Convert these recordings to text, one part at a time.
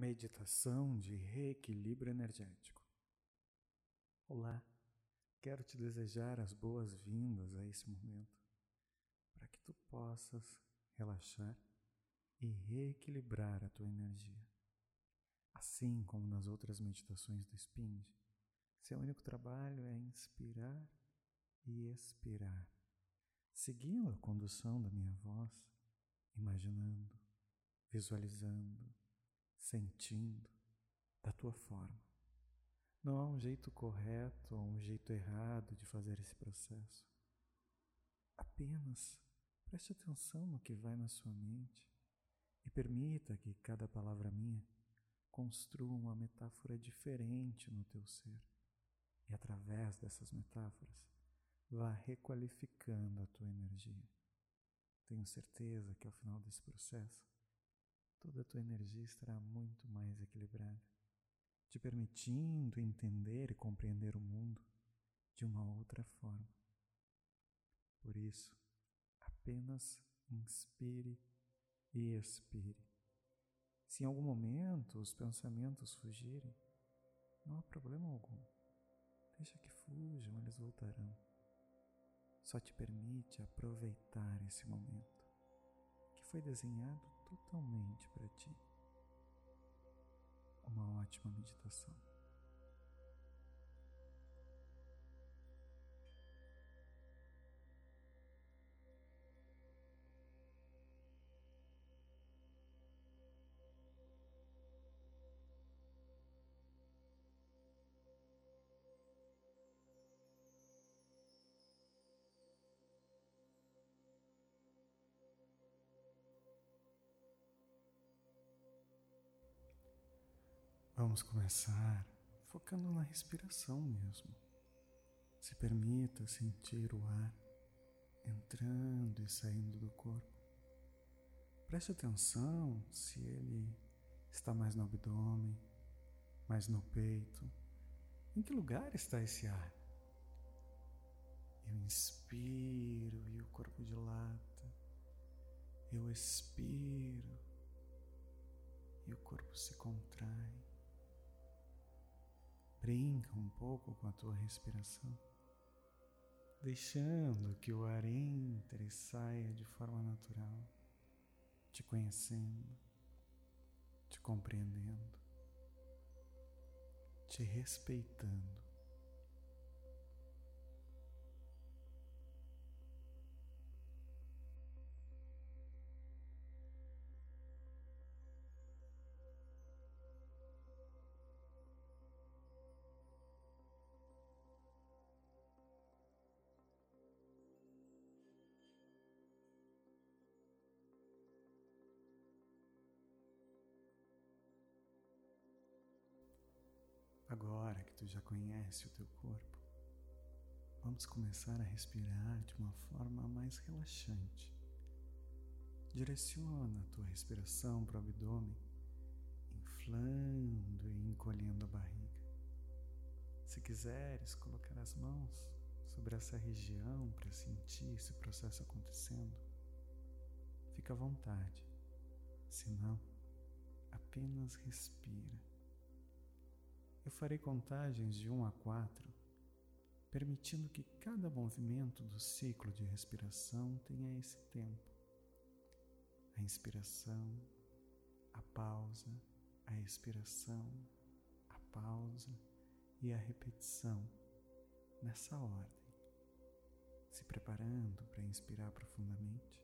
Meditação de reequilíbrio energético. Olá, quero te desejar as boas-vindas a esse momento, para que tu possas relaxar e reequilibrar a tua energia. Assim como nas outras meditações do Spind, seu único trabalho é inspirar e expirar, seguindo a condução da minha voz, imaginando, visualizando, sentindo da tua forma. Não há um jeito correto ou um jeito errado de fazer esse processo. Apenas preste atenção no que vai na sua mente e permita que cada palavra minha construa uma metáfora diferente no teu ser. E através dessas metáforas, vá requalificando a tua energia. Tenho certeza que ao final desse processo, toda a tua energia estará muito mais equilibrada, te permitindo entender e compreender o mundo de uma outra forma. Por isso, apenas inspire e expire. Se em algum momento os pensamentos fugirem, não há problema algum. Deixa que fujam, eles voltarão. Só te permite aproveitar esse momento que foi desenhado totalmente para ti. Uma ótima meditação. Vamos começar focando na respiração mesmo. Se permita sentir o ar entrando e saindo do corpo. Preste atenção se ele está mais no abdômen, mais no peito. Em que lugar está esse ar? Eu inspiro e o corpo dilata. Eu expiro e o corpo se contrai. Brinca um pouco com a tua respiração, deixando que o ar entre e saia de forma natural, te conhecendo, te compreendendo, te respeitando. Agora que tu já conhece o teu corpo, vamos começar a respirar de uma forma mais relaxante. Direciona a tua respiração para o abdômen, inflando e encolhendo a barriga. Se quiseres colocar as mãos sobre essa região para sentir esse processo acontecendo, fica à vontade. Se não, apenas respira eu farei contagens de 1 a 4, permitindo que cada movimento do ciclo de respiração tenha esse tempo. A inspiração, a pausa, a expiração, a pausa e a repetição nessa ordem. Se preparando para inspirar profundamente,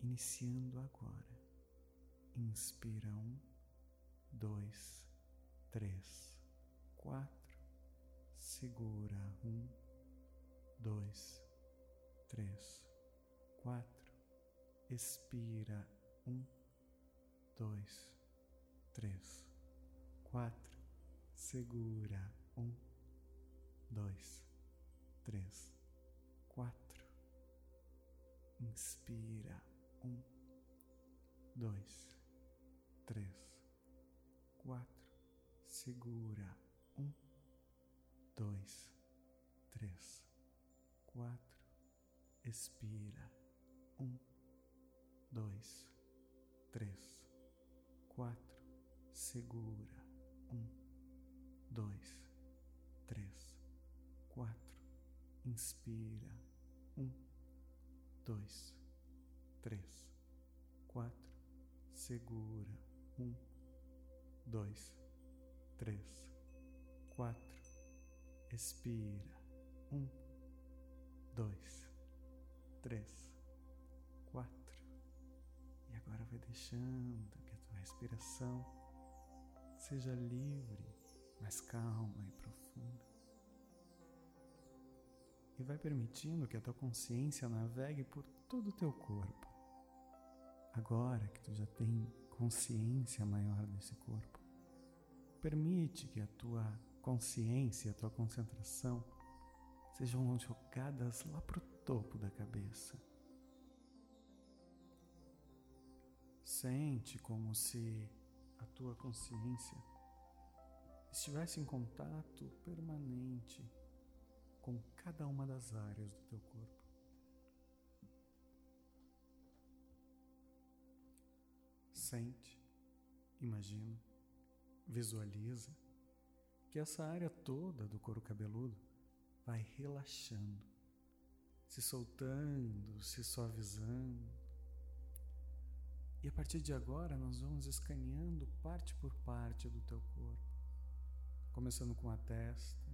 iniciando agora. Inspira um, dois, três, quatro, segura um, dois, três, quatro, expira um, dois, três, quatro, segura um, dois, Inspira. Um, dois, três, quatro. Segura. Um, dois, três, quatro. Expira. Um, dois, três, quatro. E agora vai deixando que a tua respiração seja livre, mais calma e profunda. E vai permitindo que a tua consciência navegue por todo o teu corpo. Agora que tu já tem consciência maior desse corpo, permite que a tua consciência, a tua concentração sejam jogadas lá para o topo da cabeça. Sente como se a tua consciência estivesse em contato permanente com cada uma das áreas do teu corpo. Sente, imagina, visualiza que essa área toda do couro cabeludo vai relaxando, se soltando, se suavizando. E a partir de agora nós vamos escaneando parte por parte do teu corpo, começando com a testa,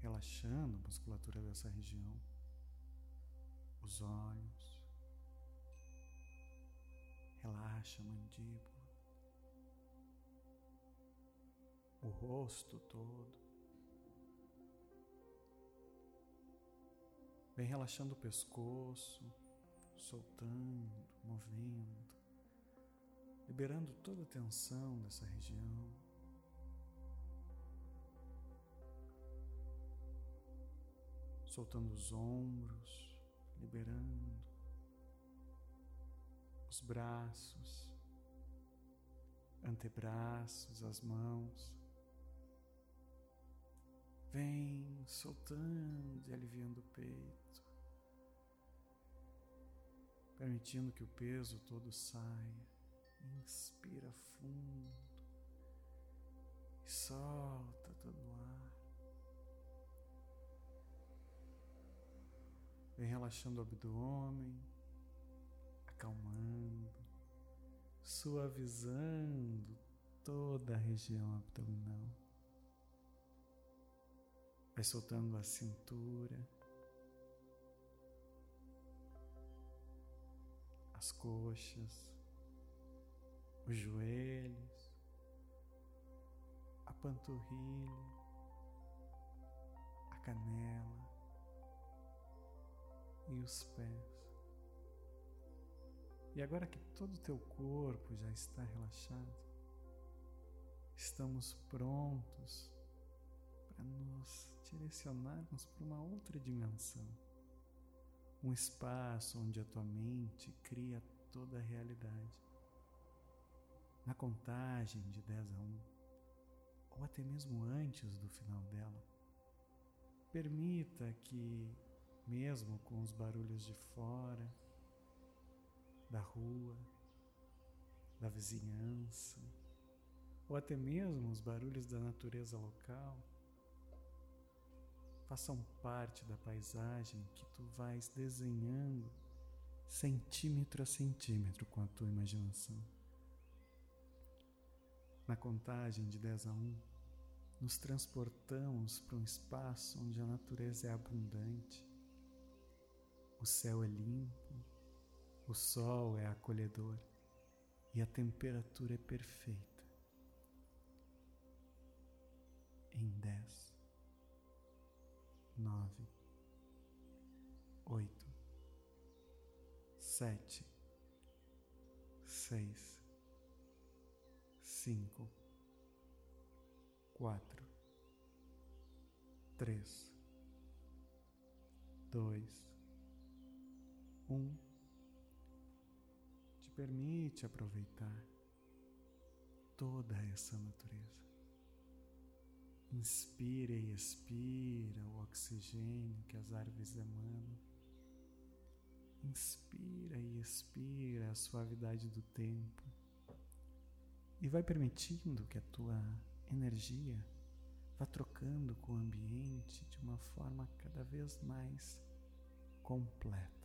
relaxando a musculatura dessa região, os olhos, relaxa a mandíbula, o rosto todo. Vem relaxando o pescoço, soltando, movendo, liberando toda a tensão dessa região. Soltando os ombros, liberando os braços, antebraços, as mãos. Vem soltando e aliviando o peito, permitindo que o peso todo saia. Inspira fundo e solta todo o ar. Vem relaxando o abdômen, acalmando, suavizando toda a região abdominal. Vai soltando a cintura, as coxas, os joelhos, a panturrilha, a canela e os pés. E agora que todo o teu corpo já está relaxado, estamos prontos para nos direcionarmos para uma outra dimensão. Um espaço onde a tua mente cria toda a realidade. Na contagem de 10 a 1, ou até mesmo antes do final dela, permita que, mesmo com os barulhos de fora, da rua, da vizinhança, ou até mesmo os barulhos da natureza local, façam parte da paisagem que tu vais desenhando centímetro a centímetro com a tua imaginação. Na contagem de 10 a 1, nos transportamos para um espaço onde a natureza é abundante, o céu é limpo, o sol é acolhedor e a temperatura é perfeita. Em 10, 9, 8, 7, 6, 5, 4, 3, 2, 1 permite aproveitar toda essa natureza. Inspira e expira o oxigênio que as árvores emanam. Inspira e expira a suavidade do tempo. E vai permitindo que a tua energia vá trocando com o ambiente de uma forma cada vez mais completa.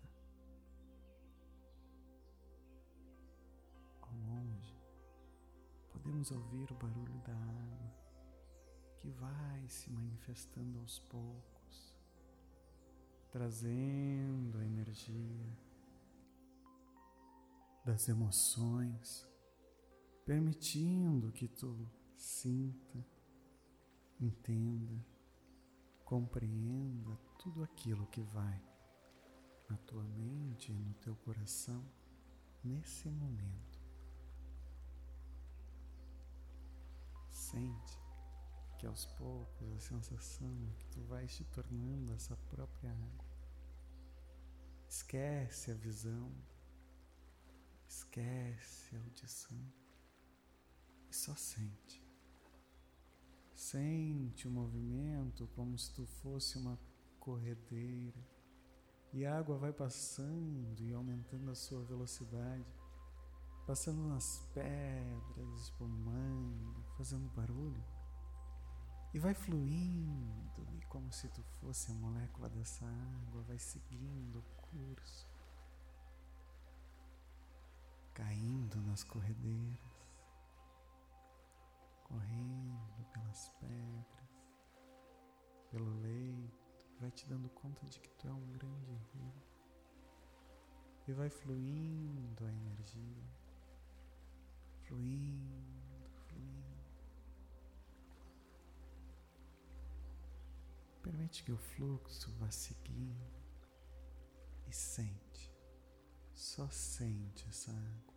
Longe, podemos ouvir o barulho da água que vai se manifestando aos poucos, trazendo a energia das emoções, permitindo que tu sinta, entenda, compreenda tudo aquilo que vai na tua mente e no teu coração nesse momento. Sente que aos poucos a sensação é que tu vais te tornando essa própria água. Esquece a visão, esquece a audição e só sente. Sente o movimento como se tu fosse uma corredeira e a água vai passando e aumentando a sua velocidade, passando nas pedras, espumando, fazendo barulho. E vai fluindo, e como se tu fosse a molécula dessa água, vai seguindo o curso, caindo nas corredeiras, correndo pelas pedras, pelo leito. Vai te dando conta de que tu é um grande rio. E vai fluindo a energia, fluindo, fluindo. Permite que o fluxo vá seguindo e sente, só sente essa água.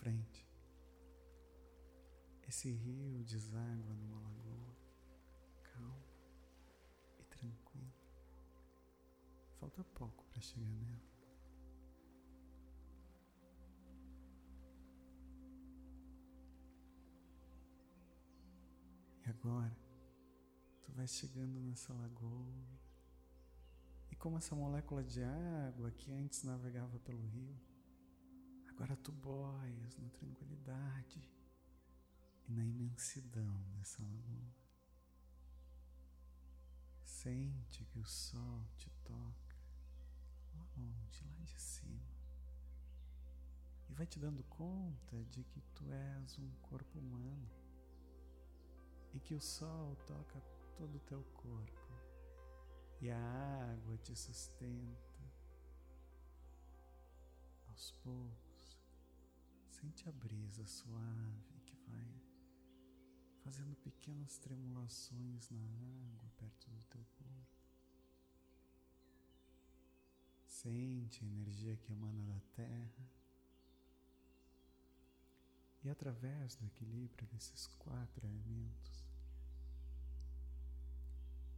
Frente, esse rio deságua numa lagoa, calmo e tranquilo. Falta pouco para chegar nela. E agora, tu vais chegando nessa lagoa. E como essa molécula de água que antes navegava pelo rio, Agora tu boias na tranquilidade e na imensidão dessa lagoa. Sente que o sol te toca lá longe, lá de cima. E vai te dando conta de que tu és um corpo humano e que o sol toca todo o teu corpo e a água te sustenta aos poucos. Sente a brisa suave que vai fazendo pequenas tremulações na água perto do teu corpo. Sente a energia que emana da terra. E através do equilíbrio desses quatro elementos,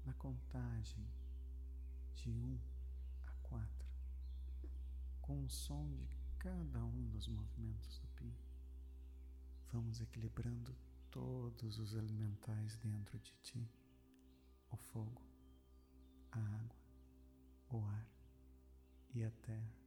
na contagem de um a quatro, com o som de cada um dos movimentos do vamos equilibrando todos os elementais dentro de ti: o fogo, a água, o ar e a terra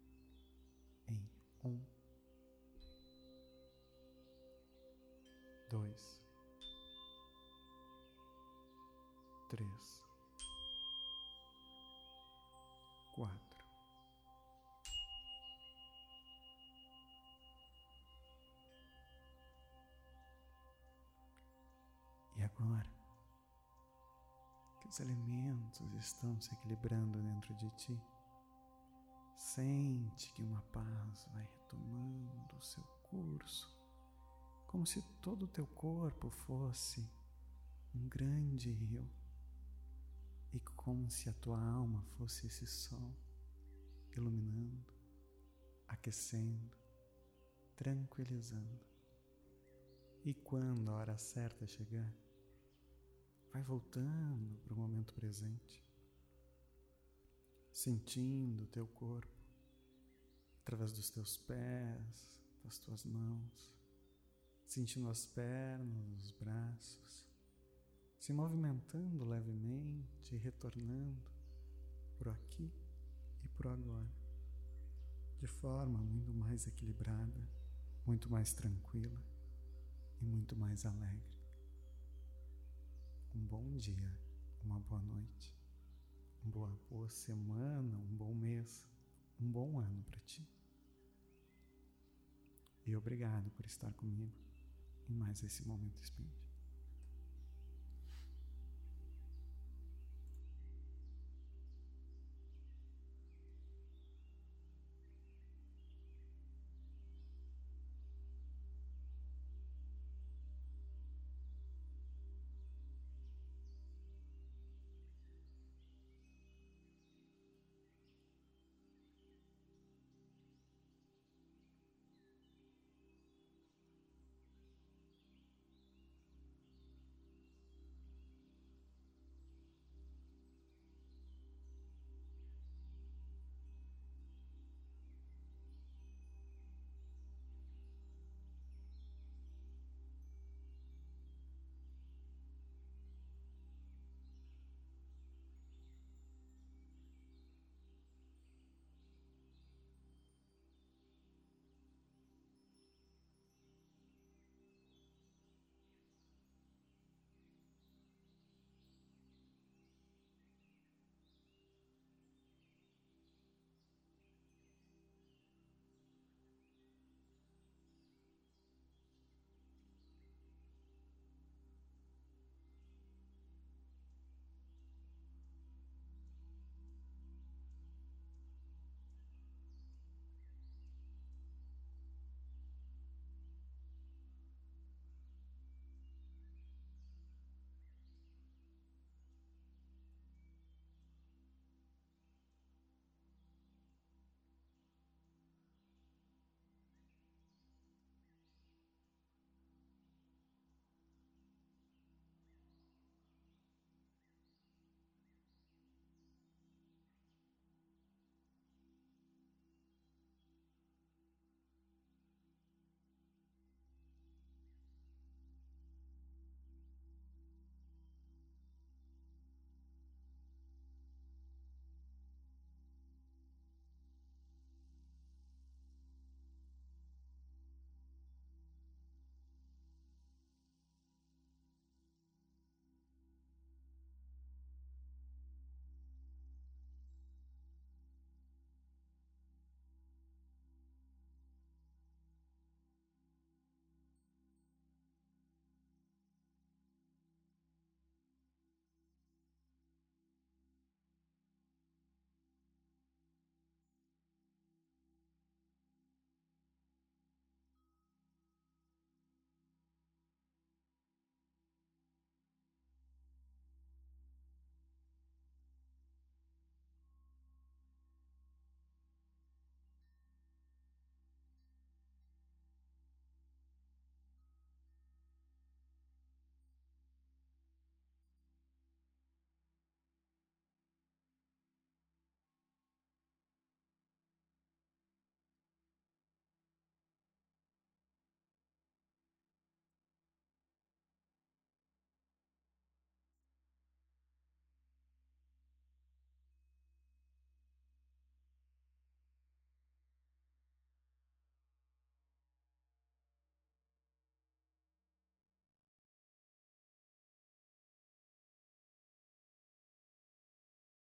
agora que os elementos estão se equilibrando dentro de ti, sente que uma paz vai retomando o seu curso, como se todo o teu corpo fosse um grande rio e como se a tua alma fosse esse sol iluminando, aquecendo, tranquilizando. E quando a hora certa chegar, vai voltando para o momento presente, sentindo o teu corpo através dos teus pés, das tuas mãos, sentindo as pernas, os braços, se movimentando levemente, retornando por aqui e por agora, de forma muito mais equilibrada, muito mais tranquila e muito mais alegre. Um bom dia, uma boa noite, uma boa, boa semana, um bom mês, um bom ano para ti. E obrigado por estar comigo em mais esse momento espírita.